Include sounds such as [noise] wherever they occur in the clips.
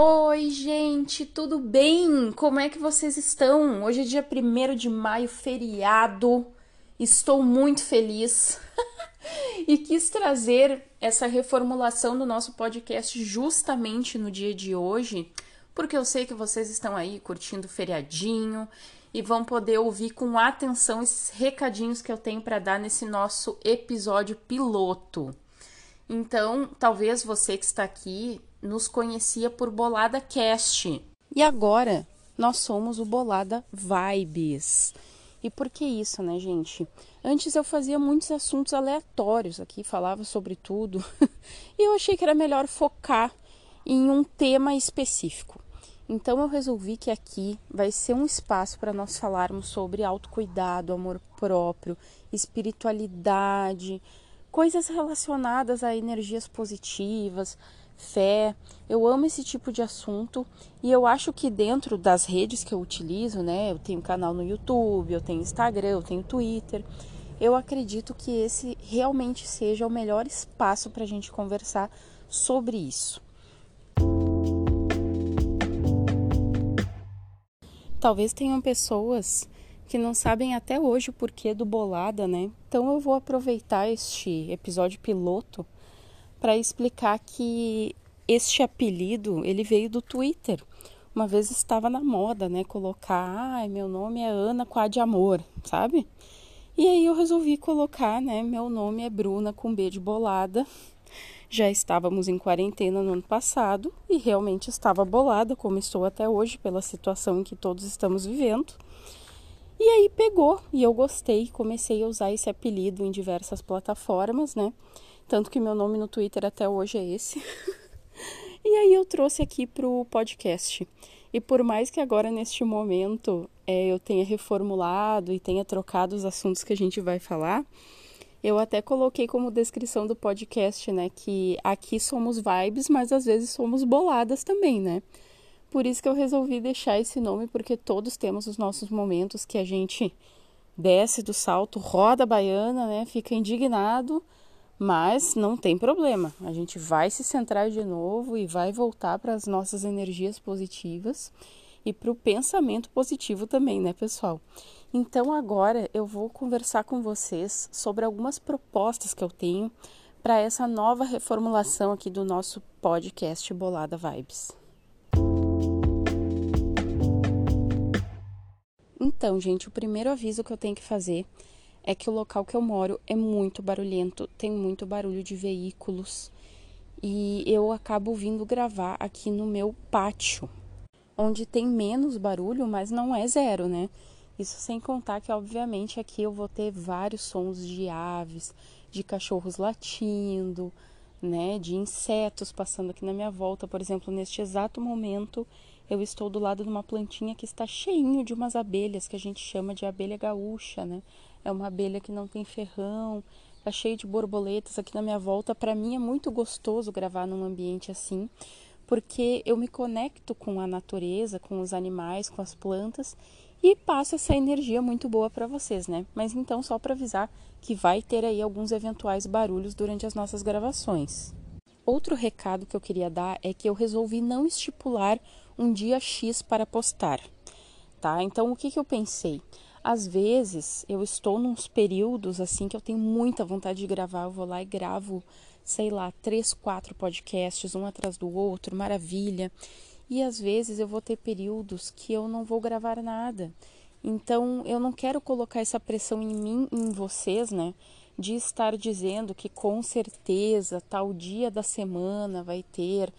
Oi, gente, tudo bem? Como é que vocês estão? Hoje é dia 1 de maio, feriado. Estou muito feliz [laughs] e quis trazer essa reformulação do nosso podcast justamente no dia de hoje, porque eu sei que vocês estão aí curtindo o feriadinho e vão poder ouvir com atenção esses recadinhos que eu tenho para dar nesse nosso episódio piloto. Então, talvez você que está aqui nos conhecia por Bolada Cast. E agora nós somos o Bolada Vibes. E por que isso, né, gente? Antes eu fazia muitos assuntos aleatórios aqui, falava sobre tudo. [laughs] e eu achei que era melhor focar em um tema específico. Então eu resolvi que aqui vai ser um espaço para nós falarmos sobre autocuidado, amor próprio, espiritualidade, coisas relacionadas a energias positivas, fé. Eu amo esse tipo de assunto e eu acho que dentro das redes que eu utilizo, né, eu tenho canal no YouTube, eu tenho Instagram, eu tenho Twitter. Eu acredito que esse realmente seja o melhor espaço para a gente conversar sobre isso. Talvez tenham pessoas que não sabem até hoje o porquê do bolada, né? Então eu vou aproveitar este episódio piloto para explicar que este apelido ele veio do Twitter. Uma vez estava na moda, né, colocar, ah, meu nome é Ana com A de amor, sabe? E aí eu resolvi colocar, né, meu nome é Bruna com B de bolada. Já estávamos em quarentena no ano passado e realmente estava bolada, como estou até hoje, pela situação em que todos estamos vivendo. E aí pegou e eu gostei, comecei a usar esse apelido em diversas plataformas, né? Tanto que meu nome no Twitter até hoje é esse. [laughs] e aí eu trouxe aqui para o podcast. E por mais que agora, neste momento, é, eu tenha reformulado e tenha trocado os assuntos que a gente vai falar, eu até coloquei como descrição do podcast, né, que aqui somos vibes, mas às vezes somos boladas também, né? Por isso que eu resolvi deixar esse nome, porque todos temos os nossos momentos que a gente desce do salto, roda a baiana, né, fica indignado mas não tem problema, a gente vai se centrar de novo e vai voltar para as nossas energias positivas e para o pensamento positivo também, né, pessoal? Então agora eu vou conversar com vocês sobre algumas propostas que eu tenho para essa nova reformulação aqui do nosso podcast Bolada Vibes. Então, gente, o primeiro aviso que eu tenho que fazer é que o local que eu moro é muito barulhento, tem muito barulho de veículos e eu acabo vindo gravar aqui no meu pátio, onde tem menos barulho, mas não é zero, né? Isso sem contar que, obviamente, aqui eu vou ter vários sons de aves, de cachorros latindo, né? De insetos passando aqui na minha volta. Por exemplo, neste exato momento, eu estou do lado de uma plantinha que está cheinho de umas abelhas que a gente chama de abelha gaúcha, né? é uma abelha que não tem ferrão, tá cheio de borboletas aqui na minha volta. Para mim é muito gostoso gravar num ambiente assim, porque eu me conecto com a natureza, com os animais, com as plantas e passo essa energia muito boa para vocês, né? Mas então só para avisar que vai ter aí alguns eventuais barulhos durante as nossas gravações. Outro recado que eu queria dar é que eu resolvi não estipular um dia X para postar, tá? Então o que, que eu pensei? Às vezes eu estou nos períodos assim que eu tenho muita vontade de gravar, eu vou lá e gravo, sei lá, três, quatro podcasts, um atrás do outro, maravilha. E às vezes eu vou ter períodos que eu não vou gravar nada. Então eu não quero colocar essa pressão em mim, em vocês, né? De estar dizendo que com certeza tal dia da semana vai ter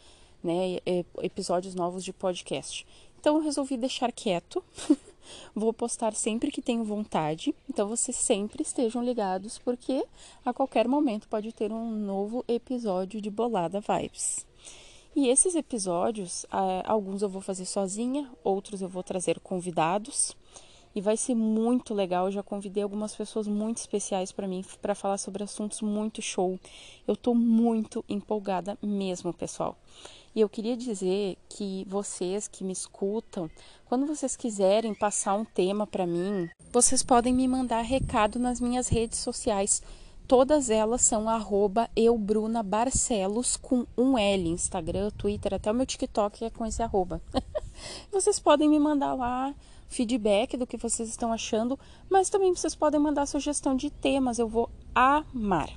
né, episódios novos de podcast. Então eu resolvi deixar quieto. [laughs] Vou postar sempre que tenho vontade, então vocês sempre estejam ligados, porque a qualquer momento pode ter um novo episódio de Bolada Vibes. E esses episódios, ah, alguns eu vou fazer sozinha, outros eu vou trazer convidados. E vai ser muito legal. Eu já convidei algumas pessoas muito especiais para mim para falar sobre assuntos muito show. Eu tô muito empolgada mesmo, pessoal. E eu queria dizer que vocês que me escutam, quando vocês quiserem passar um tema para mim, vocês podem me mandar recado nas minhas redes sociais. Todas elas são eubrunabarcelos com um L, Instagram, Twitter, até o meu TikTok é com esse arroba. [laughs] vocês podem me mandar lá feedback do que vocês estão achando, mas também vocês podem mandar sugestão de temas, eu vou amar.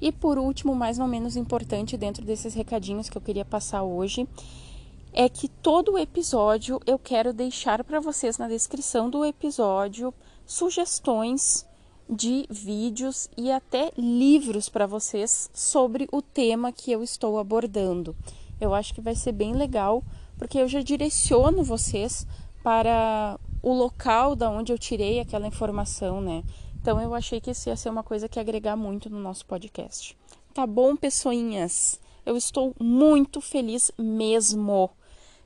E por último, mais ou menos importante dentro desses recadinhos que eu queria passar hoje, é que todo episódio eu quero deixar para vocês na descrição do episódio sugestões de vídeos e até livros para vocês sobre o tema que eu estou abordando. Eu acho que vai ser bem legal, porque eu já direciono vocês para o local da onde eu tirei aquela informação, né? Então eu achei que isso ia ser uma coisa que agregar muito no nosso podcast. Tá bom, pessoinhas? Eu estou muito feliz mesmo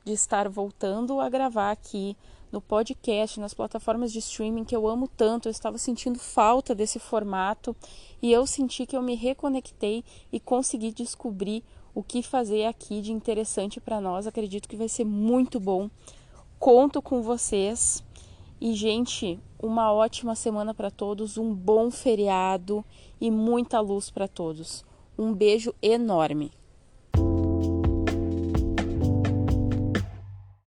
de estar voltando a gravar aqui no podcast, nas plataformas de streaming que eu amo tanto. Eu estava sentindo falta desse formato e eu senti que eu me reconectei e consegui descobrir o que fazer aqui de interessante para nós. Acredito que vai ser muito bom. Conto com vocês. E, gente, uma ótima semana para todos, um bom feriado e muita luz para todos. Um beijo enorme.